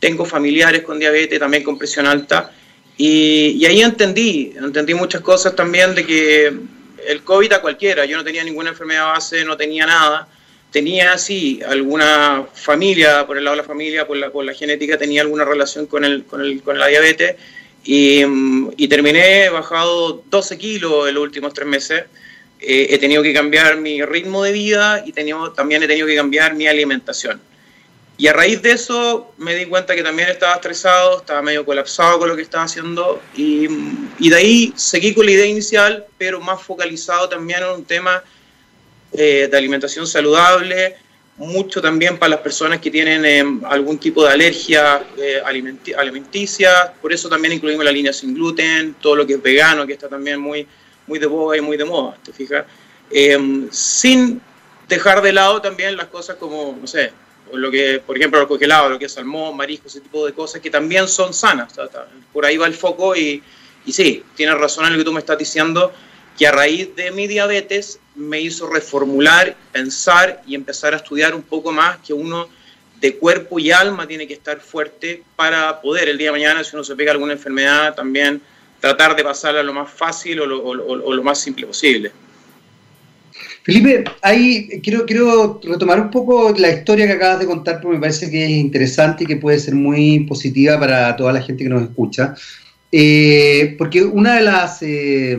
tengo familiares con diabetes, también con presión alta, y, y, ahí entendí, entendí muchas cosas también de que el COVID a cualquiera, yo no tenía ninguna enfermedad base, no tenía nada, tenía sí alguna familia, por el lado de la familia, por la, genética, tenía alguna relación con, el, con, el, con la diabetes, y, y, terminé bajado 12 kilos en los últimos tres meses. Eh, he tenido que cambiar mi ritmo de vida y también he tenido que cambiar mi alimentación. Y a raíz de eso me di cuenta que también estaba estresado, estaba medio colapsado con lo que estaba haciendo y, y de ahí seguí con la idea inicial, pero más focalizado también en un tema eh, de alimentación saludable, mucho también para las personas que tienen eh, algún tipo de alergia eh, alimenticia, por eso también incluimos la línea sin gluten, todo lo que es vegano, que está también muy, muy de boga y muy de moda, ¿te fijas? sin dejar de lado también las cosas como, no sé, lo que, por ejemplo, lo congelado, lo que es salmón, marisco, ese tipo de cosas que también son sanas. Por ahí va el foco y, y sí, tienes razón en lo que tú me estás diciendo, que a raíz de mi diabetes me hizo reformular, pensar y empezar a estudiar un poco más que uno de cuerpo y alma tiene que estar fuerte para poder el día de mañana, si uno se pega alguna enfermedad, también tratar de pasarla lo más fácil o lo, o lo más simple posible. Felipe, ahí quiero, retomar un poco la historia que acabas de contar, porque me parece que es interesante y que puede ser muy positiva para toda la gente que nos escucha. Eh, porque una de las, eh,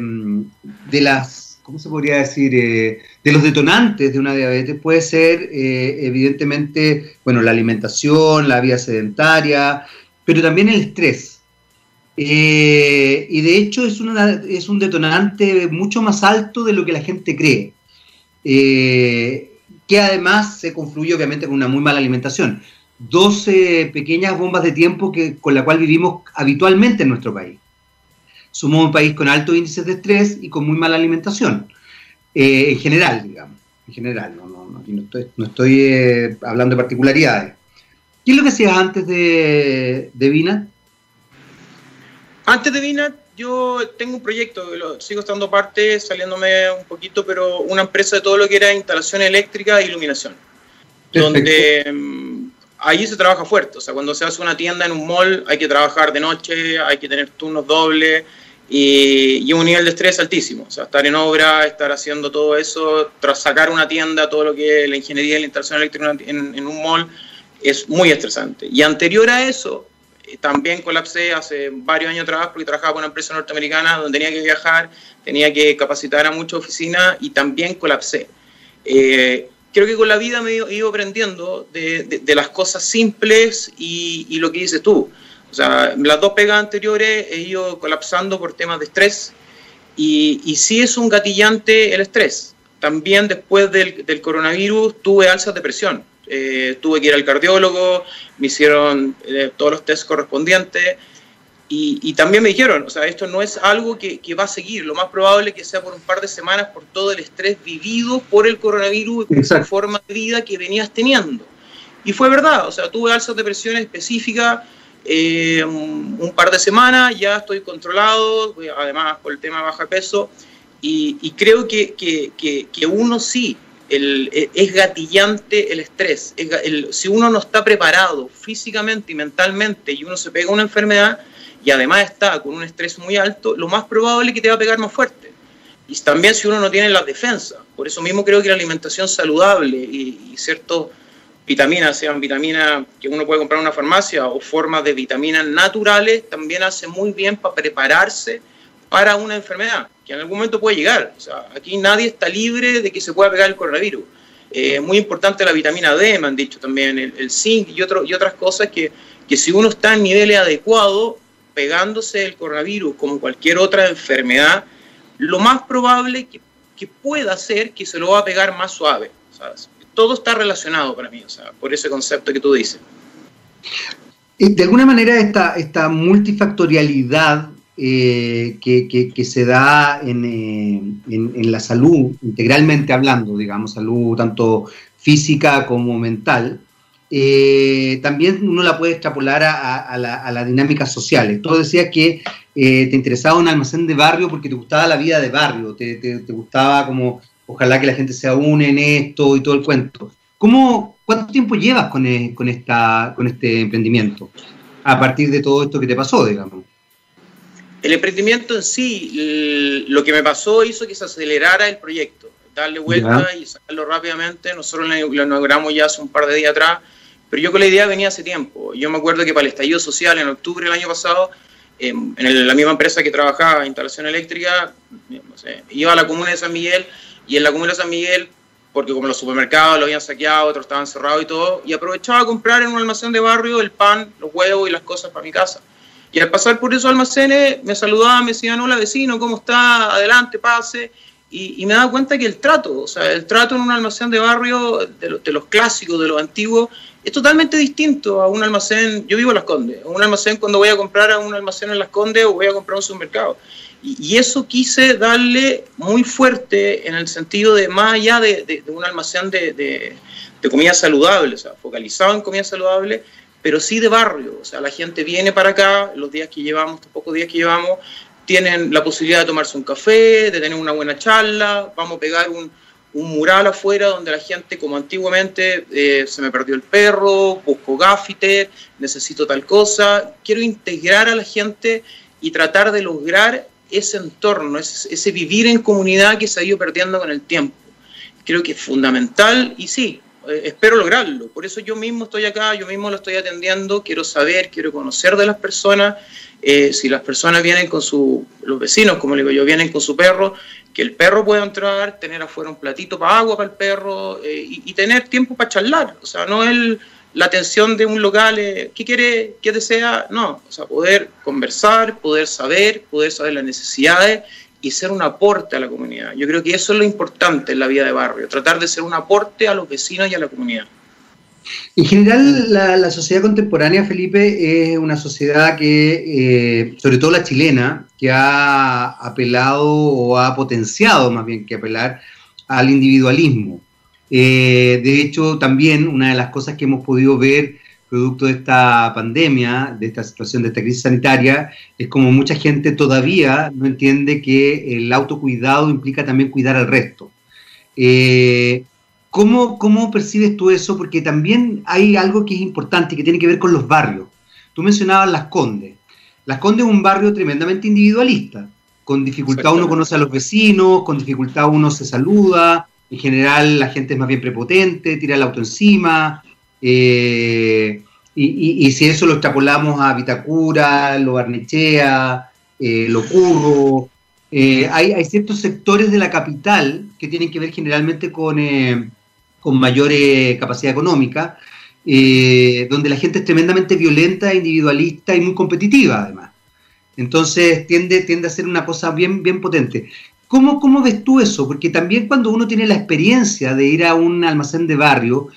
de las, ¿cómo se podría decir? Eh, de los detonantes de una diabetes puede ser, evidentemente, bueno, la alimentación, la vida sedentaria, pero también el estrés. y de hecho es, una, es un detonante mucho más alto de lo que la gente cree eh, que además se confluye obviamente con una muy mala alimentación. 12 pequeñas bombas de tiempo que, con la cual vivimos habitualmente en nuestro país. Somos un país con altos índices de estrés y con muy mala alimentación, eh, en general, digamos, en general, no, no, no, no estoy, no estoy eh, hablando de particularidades. ¿Qué es lo que hacías antes de, de Vina? Antes de Vina yo tengo un proyecto, lo, sigo estando parte, saliéndome un poquito, pero una empresa de todo lo que era instalación eléctrica e iluminación. Donde um, ahí se trabaja fuerte. O sea, cuando se hace una tienda en un mall, hay que trabajar de noche, hay que tener turnos dobles y, y, un nivel de estrés altísimo. O sea, estar en obra, estar haciendo todo eso, tras sacar una tienda, todo lo que es la ingeniería y la instalación eléctrica en, en un mall, es muy estresante. Y anterior a eso, también colapsé hace varios años atrás porque trabajaba con una empresa norteamericana donde tenía que viajar, tenía que capacitar a muchas oficinas y también colapsé. Eh, creo que con la vida me he ido aprendiendo de, de, de las cosas simples y, y, lo que dices tú. O sea, las dos pegas anteriores he ido colapsando por temas de estrés y, y sí es un gatillante el estrés. También después del, del coronavirus tuve alzas de presión eh, tuve que ir al cardiólogo, me hicieron eh, todos los test correspondientes y, y, también me dijeron, o sea, esto no es algo que, que, va a seguir, lo más probable que sea por un par de semanas por todo el estrés vivido por el coronavirus y por la forma de vida que venías teniendo. Y fue verdad, o sea, tuve alzas de presión específica eh, un, un, par de semanas, ya estoy controlado, además por el tema de baja peso, y, y creo que, que, que uno sí e, es gatillante el estrés. Si uno no está preparado físicamente y mentalmente y uno se pega una enfermedad y además está con un estrés muy alto, lo más probable es que te va a pegar más fuerte. Y también si uno no tiene la defensa. Por eso mismo creo que la alimentación saludable y, y vitaminas, sean vitaminas que uno puede comprar en una farmacia o formas de vitaminas naturales, también hace muy bien para prepararse para una enfermedad que en algún momento puede llegar. O sea, aquí nadie está libre de que se pueda pegar el coronavirus. Eh, muy importante la vitamina D, me han dicho también, el, zinc y, otro, y otras cosas que, que si uno está en niveles adecuados, pegándose el coronavirus como cualquier otra enfermedad, lo más probable que, que pueda ser que se lo va a pegar más suave. Todo está relacionado para mí, o sea, por ese concepto que tú dices. De alguna manera esta, esta multifactorialidad eh, que, se da en, eh, en, en, la salud, integralmente hablando, digamos, salud tanto física como mental, eh, también uno la puede extrapolar a, las dinámicas sociales. Tú decías que eh, te interesaba un almacén de barrio porque te gustaba la vida de barrio, te, gustaba como ojalá que la gente se une en esto y todo el cuento. ¿Cómo, ¿Cuánto tiempo llevas con, con, esta, con este emprendimiento a partir de todo esto que te pasó, digamos? El emprendimiento en sí, lo que me pasó hizo que se acelerara el proyecto, darle vuelta y sacarlo rápidamente. Nosotros lo inauguramos ya hace un par de días atrás pero yo con la idea venía hace tiempo. Yo me acuerdo que para el estallido social en octubre del año pasado, en la misma empresa que trabajaba, instalación eléctrica, iba a la comuna de San Miguel y en la comuna de San Miguel, porque como los supermercados lo habían saqueado, otros estaban cerrados y todo, y aprovechaba a comprar en un almacén de barrio el pan, los huevos y las cosas para mi casa. Y al pasar por esos almacenes me saludaban, me decían, hola vecino, ¿cómo está? Adelante, pase. Y, me daba cuenta que el trato, o sea, el trato en un almacén de barrio, de, de los clásicos, de los antiguos, es totalmente distinto a un almacén, yo vivo en Las Condes, un almacén cuando voy a comprar a un almacén en Las Condes o voy a comprar a un supermercado. Y, eso quise darle muy fuerte en el sentido de más allá de, un almacén de, comida saludable, o sea, focalizado en comida saludable, pero sí de barrio. O sea, la gente viene para acá, los días que llevamos, los pocos días que llevamos, tienen la posibilidad de tomarse un café, de tener una buena charla, vamos a pegar un, mural afuera donde la gente, como antiguamente, eh, se me perdió el perro, busco gaffiter, necesito tal cosa. Quiero integrar a la gente y tratar de lograr ese entorno, ese, vivir en comunidad que se ha ido perdiendo con el tiempo. Creo que es fundamental y sí, eh, espero lograrlo. Por eso yo mismo estoy acá, yo mismo lo estoy atendiendo, quiero saber, quiero conocer de las personas. Eh, si las personas vienen con su, los vecinos, como digo yo, vienen con su perro, que el perro pueda entrar, tener afuera un platito para agua para el perro eh, y, tener tiempo para charlar. O sea, no es la atención de un local, eh, ¿qué quiere, qué desea? No, o sea, poder conversar, poder saber, poder saber las necesidades y ser un aporte a la comunidad. Yo creo que eso es lo importante en la vida de barrio, tratar de ser un aporte a los vecinos y a la comunidad. En general, la, sociedad contemporánea, Felipe, es una sociedad que, eh, sobre todo la chilena, que ha apelado o ha potenciado, más bien que apelar, al individualismo. Eh, de hecho, también una de las cosas que hemos podido ver producto de esta pandemia, de esta situación, de esta crisis sanitaria, es como mucha gente todavía no entiende que el autocuidado implica también cuidar al resto. Eh, ¿Cómo, ¿Cómo percibes tú eso? Porque también hay algo que es importante y que tiene que ver con los barrios. Tú mencionabas Las Condes. Las Condes es un barrio tremendamente individualista. Con dificultad uno conoce a los vecinos, con dificultad uno se saluda, en general la gente es más bien prepotente, tira el auto encima. Eh, y, si eso lo extrapolamos a Vitacura, Lo Barnechea, eh, Lo Curro, eh, hay, hay, ciertos sectores de la capital que tienen que ver generalmente con con mayor eh, capacidad económica, eh, donde la gente es tremendamente violenta, individualista y muy competitiva además. Entonces tiende, tiende a ser una cosa bien, bien potente. ¿Cómo, ¿Cómo ves tú eso? Porque también cuando uno tiene la experiencia de ir a un almacén de barrio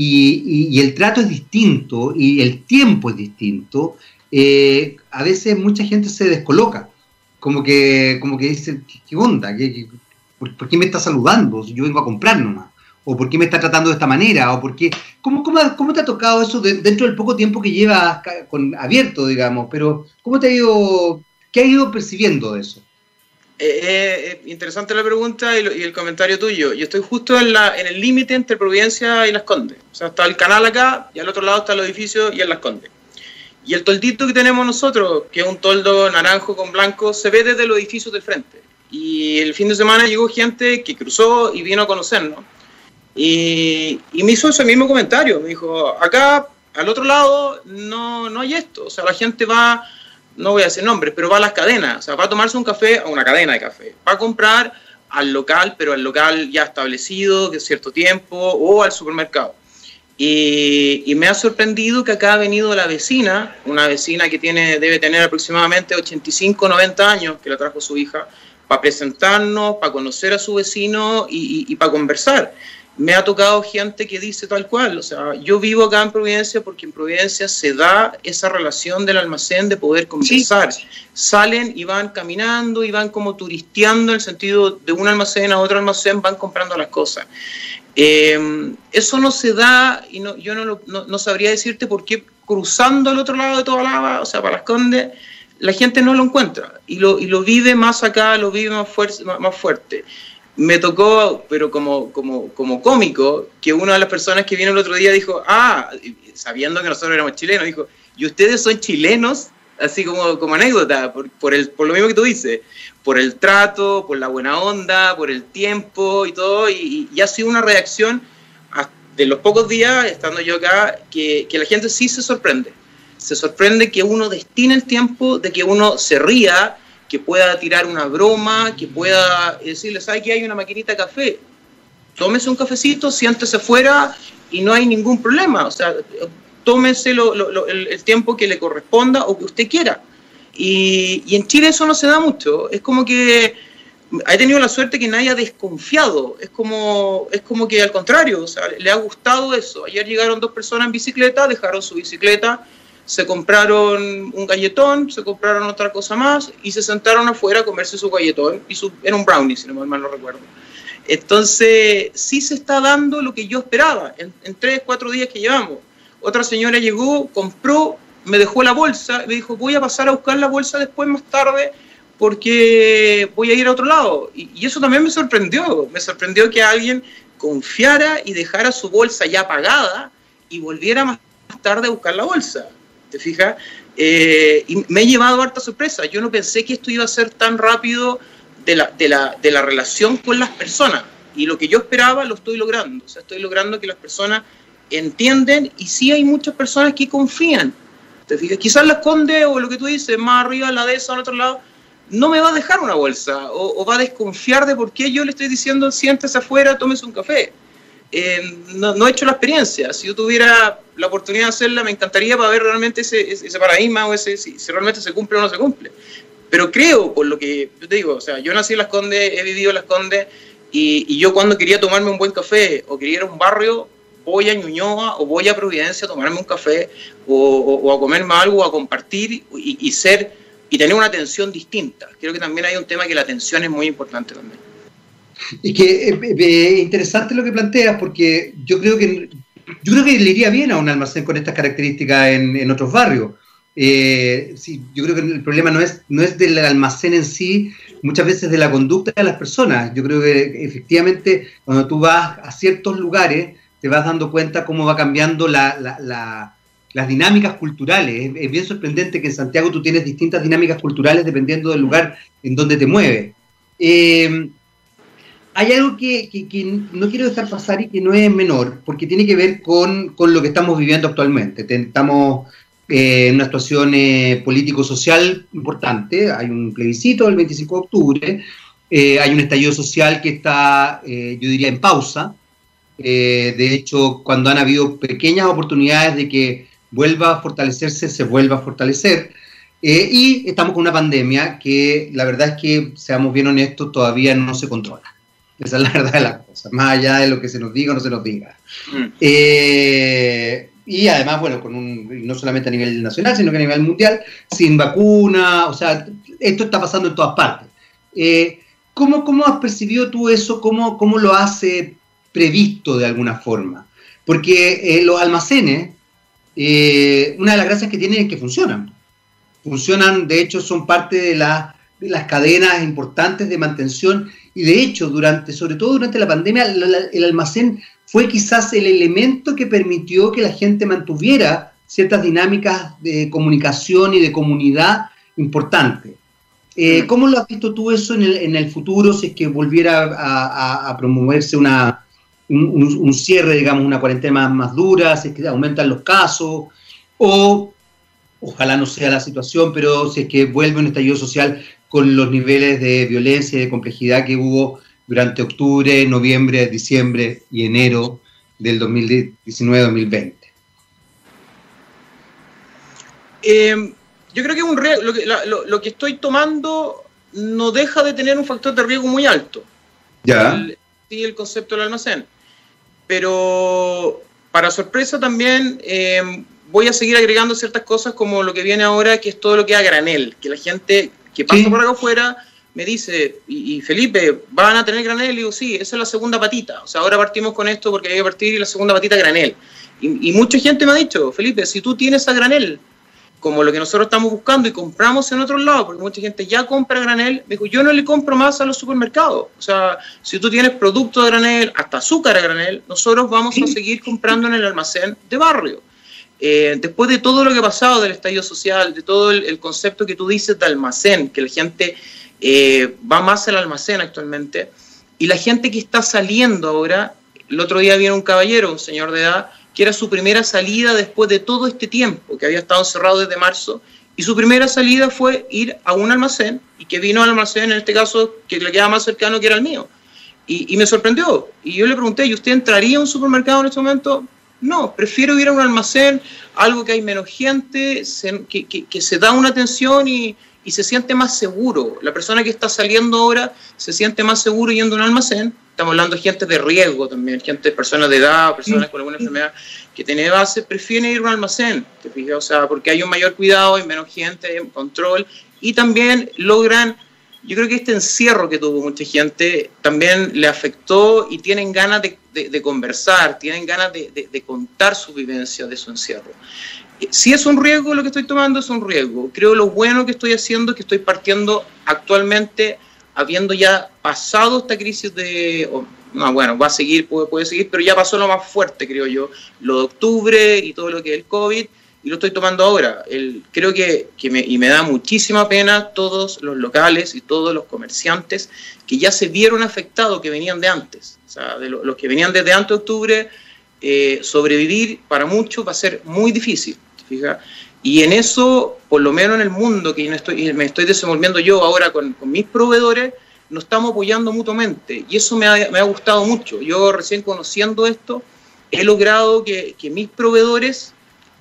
y, el trato es distinto y el tiempo es distinto, eh, a veces mucha gente se descoloca, como que, como que dice, ¿qué onda? por, por, qué me está saludando? Yo vengo a comprar nomás o por qué me está tratando de esta manera, o por qué, ¿cómo, cómo, te ha tocado eso dentro del poco tiempo que llevas con, abierto, digamos? Pero, ¿cómo te ha ido, qué ha ido percibiendo eso? Eh, eh, interesante la pregunta y, el comentario tuyo. Yo estoy justo en, la, en el límite entre Providencia y Las Condes. O sea, está el canal acá y al otro lado está el edificio y en Las Condes. Y el toldito que tenemos nosotros, que es un toldo naranjo con blanco, se ve desde los edificios del frente. Y el fin de semana llegó gente que cruzó y vino a conocernos. Y, me hizo ese mismo comentario, me dijo, acá al otro lado no, no hay esto, o sea, la gente va, no voy a decir nombres, pero va a las cadenas, o sea, va a tomarse un café a una cadena de café, va a comprar al local, pero al local ya establecido de cierto tiempo, o al supermercado. Y, me ha sorprendido que acá ha venido la vecina, una vecina que tiene, debe tener aproximadamente 85, 90 años, que la trajo su hija, para presentarnos, para conocer a su vecino y para conversar me ha tocado gente que dice tal cual, o sea, yo vivo acá en Providencia porque en Providencia se da esa relación del almacén de poder conversar. Salen y van caminando y van como turisteando en el sentido de un almacén a otro almacén, van comprando las cosas. Eh, eso no se da, y no, yo no, no, sabría decirte por qué cruzando al otro lado de toda lava, o sea, para las Condes, la gente no lo encuentra y lo, y lo vive más acá, lo vive más, fuerte, más, fuerte. Me tocó, pero como, como, como cómico, que una de las personas que vino el otro día dijo, ah, sabiendo que nosotros éramos chilenos, dijo, ¿y ustedes son chilenos? Así como, como anécdota, por, por, el, por lo mismo que tú dices, por el trato, por la buena onda, por el tiempo y todo, y, y ha sido una reacción de los pocos días, estando yo acá, que, que la gente sí se sorprende se sorprende que uno destine el tiempo, de que uno se ría, que pueda tirar una broma, que pueda decirle, ¿sabe que hay una maquinita de café? Tómese un cafecito, siéntese fuera y no hay ningún problema. O sea, tómese el, tiempo que le corresponda o que usted quiera. Y, y, en Chile eso no se da mucho. Es como que he tenido la suerte que nadie ha desconfiado. Es como, es como que al contrario, o sea, le ha gustado eso. Ayer llegaron dos personas en bicicleta, dejaron su bicicleta se compraron un galletón, se compraron otra cosa más y se sentaron afuera a comerse su galletón. Y su, era un brownie, si no mal no recuerdo. Entonces, sí se está dando lo que yo esperaba en, tres, cuatro días que llevamos. Otra señora llegó, compró, me dejó la bolsa, me dijo, voy a pasar a buscar la bolsa después más tarde porque voy a ir a otro lado. Y, y eso también me sorprendió. Me sorprendió que alguien confiara y dejara su bolsa ya pagada y volviera más tarde a buscar la bolsa. ¿Te fijas? Eh, y me he llevado harta sorpresa. Yo no pensé que esto iba a ser tan rápido de la, de la, de la relación con las personas. Y lo que yo esperaba lo estoy logrando. O sea, estoy logrando que las personas entienden y sí hay muchas personas que confían. ¿Te fijas? Quizás la esconde o lo que tú dices, más arriba, la de esa, al otro lado, no me va a dejar una bolsa o, o va a desconfiar de por qué yo le estoy diciendo siéntese afuera, tómese un café. Eh, no, he hecho la experiencia. Si yo tuviera la oportunidad de hacerla, me encantaría para ver realmente ese, ese paradigma o si, realmente se cumple o no se cumple. Pero creo, por lo que yo te digo, o sea, yo nací en Las Condes, he vivido en Las Condes, y, yo cuando quería tomarme un buen café o quería ir a un barrio, voy a Ñuñoa o voy a Providencia a tomarme un café o, a comerme algo, a compartir y ser y tener una atención distinta. Creo que también hay un tema que la atención es muy importante también. Y que es eh, eh, interesante lo que planteas, porque yo creo que yo creo que le iría bien a un almacén con estas características en, en otros barrios. Eh, sí, yo creo que el problema no es, no es del almacén en sí, muchas veces de la conducta de las personas. Yo creo que efectivamente cuando tú vas a ciertos lugares te vas dando cuenta cómo va cambiando la, la, las dinámicas culturales. Es, bien sorprendente que en Santiago tú tienes distintas dinámicas culturales dependiendo del lugar en donde te mueves. Eh, hay algo que, no quiero dejar pasar y que no es menor, porque tiene que ver con, lo que estamos viviendo actualmente. Estamos eh, en una situación eh, político-social importante, hay un plebiscito el 25 de octubre, eh, hay un estallido social que está, yo diría, en pausa. de hecho, cuando han habido pequeñas oportunidades de que vuelva a fortalecerse, se vuelva a fortalecer. y estamos con una pandemia que la verdad es que, seamos bien honestos, todavía no se controla. Esa es la verdad de las cosas, más allá de lo que se nos diga o no se nos diga. Mm. Eh, y además, bueno, con un, no solamente a nivel nacional, sino que a nivel mundial, sin vacuna, o sea, esto está pasando en todas partes. Eh, ¿cómo, ¿cómo, has percibido tú eso? ¿Cómo, cómo lo has eh, previsto de alguna forma? Porque los almacenes, una de las gracias que tienen es que funcionan. Funcionan, de hecho, son parte de, de las cadenas importantes de mantención y de hecho, durante, sobre todo durante la pandemia, el almacén fue quizás el elemento que permitió que la gente mantuviera ciertas dinámicas de comunicación y de comunidad importantes. Eh. ¿Cómo lo has visto tú eso en el, en el futuro si es que volviera a, promoverse una, un, cierre, digamos, una cuarentena más, dura, si es que aumentan los casos, o ojalá no sea la situación, pero si es que vuelve un estallido social con los niveles de violencia y de complejidad que hubo durante octubre, noviembre, diciembre y enero del 2019-2020? Eh, yo creo que, un lo, que lo, que estoy tomando no deja de tener un factor de riesgo muy alto. Ya. El, sí, el concepto del almacén. Pero para sorpresa también eh, voy a seguir agregando ciertas cosas como lo que viene ahora, que es todo lo que es a granel, que la gente que pasa por acá afuera me dice, y, Felipe, ¿van a tener granel? Y digo, sí, esa es la segunda patita. O sea, ahora partimos con esto porque hay que partir y la segunda patita granel. Y, y mucha gente me ha dicho, Felipe, si tú tienes a granel, como lo que nosotros estamos buscando y compramos en otros lados, porque mucha gente ya compra granel, me dijo, yo no le compro más a los supermercados. O sea, si tú tienes producto de granel, hasta azúcar a granel, nosotros vamos a seguir comprando en el almacén de barrio. Eh, después de todo lo que ha pasado del estallido social, de todo el, concepto que tú dices de almacén, que la gente eh, va más al almacén actualmente, y la gente que está saliendo ahora, el otro día viene un caballero, un señor de edad, que era su primera salida después de todo este tiempo, que había estado encerrado desde marzo, y su primera salida fue ir a un almacén, y que vino al almacén, en este caso, que le quedaba más cercano, que era el mío. Y, me sorprendió. Y yo le pregunté, ¿y usted entraría a un supermercado en este momento? No, prefiero ir a un almacén, algo que hay menos gente, que, que, se da una atención y, y, se siente más seguro. La persona que está saliendo ahora se siente más seguro yendo a un almacén estamos hablando de gente de riesgo también, gente, personas de edad, personas con alguna enfermedad que tiene base, prefieren ir a un almacén, ¿te fijas? O sea, porque hay un mayor cuidado, hay menos gente, hay un control, y también logran, yo creo que este encierro que tuvo mucha gente también le afectó y tienen ganas de, conversar, tienen ganas de, contar su vivencia de su encierro. Si es un riesgo lo que estoy tomando, es un riesgo. Creo lo bueno que estoy haciendo es que estoy partiendo actualmente habiendo ya pasado esta crisis de, no, bueno, va a seguir, puede seguir, pero ya pasó lo más fuerte, creo yo, lo de octubre y todo lo que es el COVID, y lo estoy tomando ahora. El, creo que, que me, y me da muchísima pena todos los locales y todos los comerciantes que ya se vieron afectados, que venían de antes, o sea, de los que venían desde antes de octubre, eh, sobrevivir para muchos va a ser muy difícil, fija y en eso, por lo menos en el mundo que estoy, me estoy desenvolviendo yo ahora con, mis proveedores, nos estamos apoyando mutuamente. Y eso me ha, gustado mucho. Yo recién conociendo esto, he logrado que, mis proveedores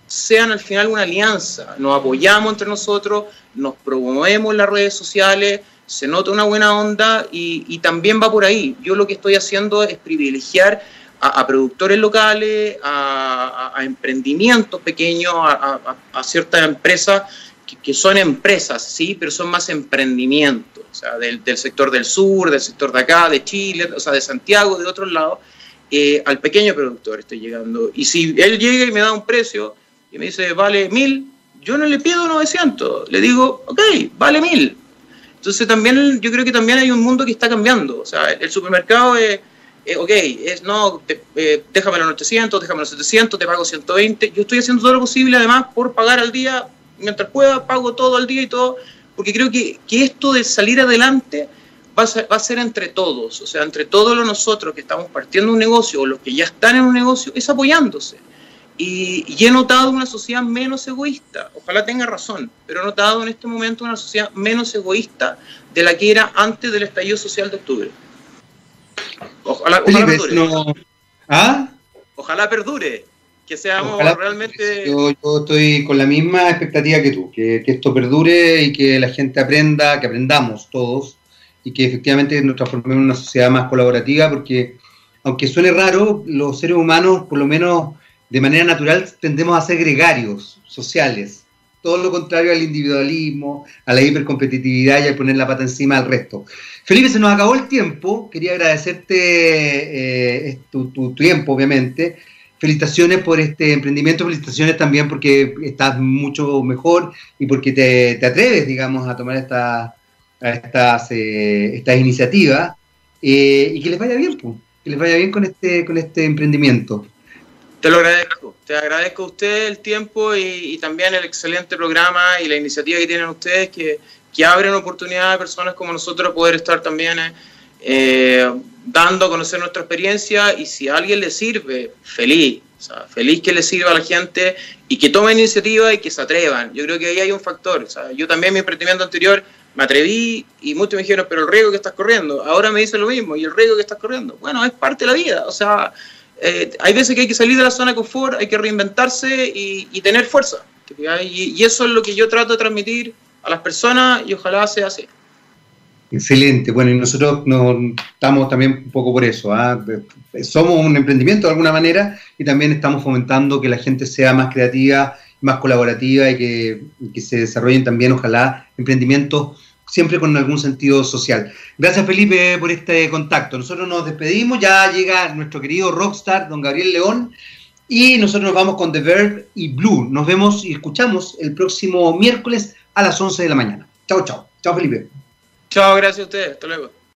sean al final una alianza. Nos apoyamos entre nosotros, nos promovemos las redes sociales, se nota una buena onda y, y también va por ahí. Yo lo que estoy haciendo es privilegiar a, productores locales, a, emprendimientos pequeños, a, ciertas empresas que, son empresas, sí, pero son más emprendimientos, o sea, del, sector del sur, del sector de acá, de Chile, o sea, de Santiago, de otros lados, eh, al pequeño productor estoy llegando. Y si él llega y me da un precio y me dice, vale mil, yo no le pido 900, le digo, ok, vale mil. Entonces también yo creo que también hay un mundo que está cambiando, o sea, el supermercado es eh, ok, es no, eh, déjame los 800, déjame los 700, te pago 120. Yo estoy haciendo todo lo posible además por pagar al día, mientras pueda, pago todo al día y todo, porque creo que, que esto de salir adelante va a, ser, va a, ser, entre todos, o sea, entre todos los nosotros que estamos partiendo un negocio o los que ya están en un negocio, es apoyándose. Y, y, he notado una sociedad menos egoísta, ojalá tenga razón, pero he notado en este momento una sociedad menos egoísta de la que era antes del estallido social de octubre. Ojalá, perdure. ¿Ah? Ojalá perdure. Que seamos realmente. Yo, estoy con la misma expectativa que tú, que, esto perdure y que la gente aprenda, que aprendamos todos y que efectivamente nos transformemos en una sociedad más colaborativa, porque aunque suene raro, los seres humanos, por lo menos de manera natural, tendemos a ser gregarios, sociales. Todo lo contrario al individualismo, a la hipercompetitividad y a poner la pata encima al resto. Felipe, se nos acabó el tiempo. Quería agradecerte eh, tu, tiempo, obviamente. Felicitaciones por este emprendimiento, felicitaciones también porque estás mucho mejor y porque te, atreves, digamos, a tomar esta, estas, eh, estas iniciativas eh, y que les vaya bien, que les vaya bien con este, con este emprendimiento. Te lo agradezco, te agradezco a usted el tiempo y, y también el excelente programa y la iniciativa que tienen ustedes que que abren oportunidades a personas como nosotros a poder estar también eh, dando a conocer nuestra experiencia y si a alguien le sirve, feliz. O sea, feliz que le sirva a la gente y que tomen iniciativa y que se atrevan. Yo creo que ahí hay un factor. O sea, yo también mi emprendimiento anterior me atreví y muchos me dijeron, pero el riesgo que estás corriendo. Ahora me dicen lo mismo, y el riesgo que estás corriendo. Bueno, es parte de la vida. O sea, eh, hay veces que hay que salir de la zona de confort, hay que reinventarse y, tener fuerza. y, eso es lo que yo trato de transmitir a las personas y ojalá sea así. Excelente, bueno, y nosotros nos estamos también un poco por eso. ¿ah? Somos un emprendimiento de alguna manera y también estamos fomentando que la gente sea más creativa, más colaborativa y que, se desarrollen también, ojalá, emprendimientos siempre con algún sentido social. Gracias Felipe por este contacto. Nosotros nos despedimos, ya llega nuestro querido rockstar, don Gabriel León, y nosotros nos vamos con The Verb y Blue. Nos vemos y escuchamos el próximo miércoles a las 11 de la mañana. Chao, chao. Chao Felipe. Chao, gracias a ustedes. Hasta luego.